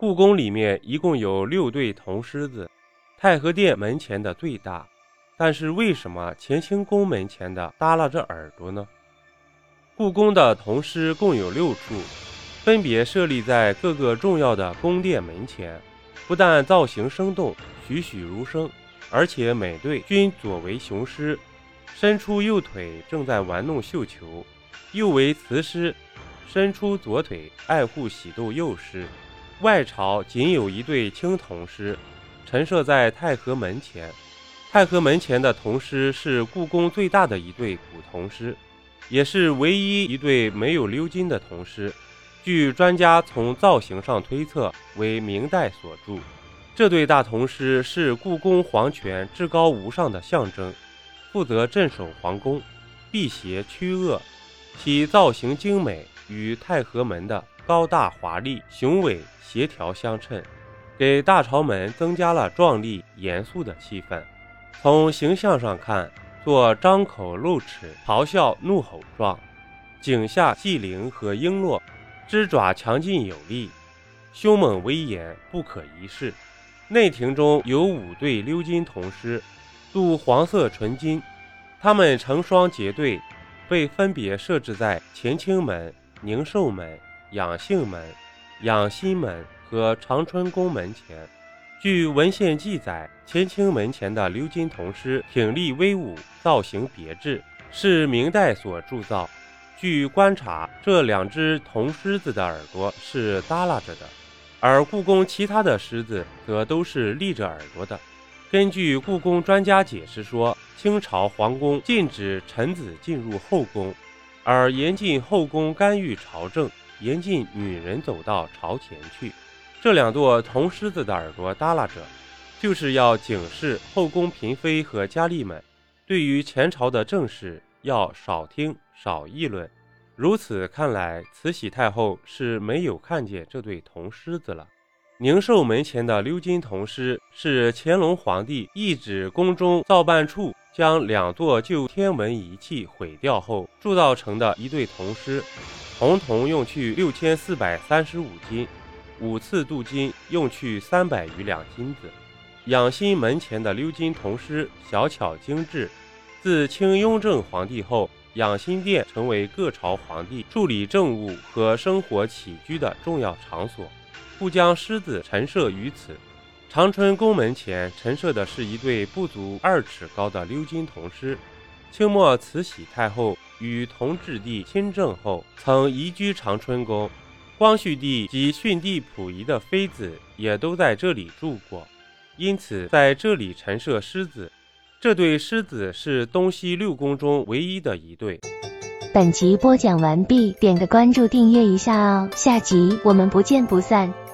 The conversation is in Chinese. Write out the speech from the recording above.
故宫里面一共有六对铜狮子，太和殿门前的最大。但是为什么乾清宫门前的耷拉着耳朵呢？故宫的铜狮共有六处，分别设立在各个重要的宫殿门前，不但造型生动、栩栩如生，而且每对均左为雄狮，伸出右腿正在玩弄绣球；右为雌狮，伸出左腿爱护喜斗幼狮。外朝仅有一对青铜狮，陈设在太和门前。太和门前的铜狮是故宫最大的一对古铜狮，也是唯一一对没有鎏金的铜狮。据专家从造型上推测，为明代所铸。这对大铜狮是故宫皇权至高无上的象征，负责镇守皇宫，辟邪驱恶。其造型精美，与太和门的高大华丽、雄伟。协调相称，给大朝门增加了壮丽严肃的气氛。从形象上看，做张口露齿、咆哮怒吼状，颈下细鳞和璎珞，肢爪强劲有力，凶猛威严，不可一世。内廷中有五对鎏金铜狮，镀黄色纯金，它们成双结对，被分别设置在乾清门、宁寿门、养性门。养心门和长春宫门前，据文献记载，乾清门前的鎏金铜狮挺立威武，造型别致，是明代所铸造。据观察，这两只铜狮子的耳朵是耷拉着的，而故宫其他的狮子则都是立着耳朵的。根据故宫专家解释说，清朝皇宫禁止臣子进入后宫，而严禁后宫干预朝政。严禁女人走到朝前去。这两座铜狮子的耳朵耷拉着，就是要警示后宫嫔妃和佳丽们，对于前朝的政事要少听少议论。如此看来，慈禧太后是没有看见这对铜狮子了。宁寿门前的鎏金铜狮是乾隆皇帝懿旨宫中造办处将两座旧天文仪器毁掉后铸造成的一对铜狮。红铜用去六千四百三十五斤，五次镀金用去三百余两金子。养心门前的鎏金铜狮小巧精致。自清雍正皇帝后，养心殿成为各朝皇帝处理政务和生活起居的重要场所，故将狮子陈设于此。长春宫门前陈设的是一对不足二尺高的鎏金铜狮。清末慈禧太后。与同治帝亲政后，曾移居长春宫。光绪帝及逊帝溥仪的妃子也都在这里住过，因此在这里陈设狮子。这对狮子是东西六宫中唯一的一对。本集播讲完毕，点个关注，订阅一下哦，下集我们不见不散。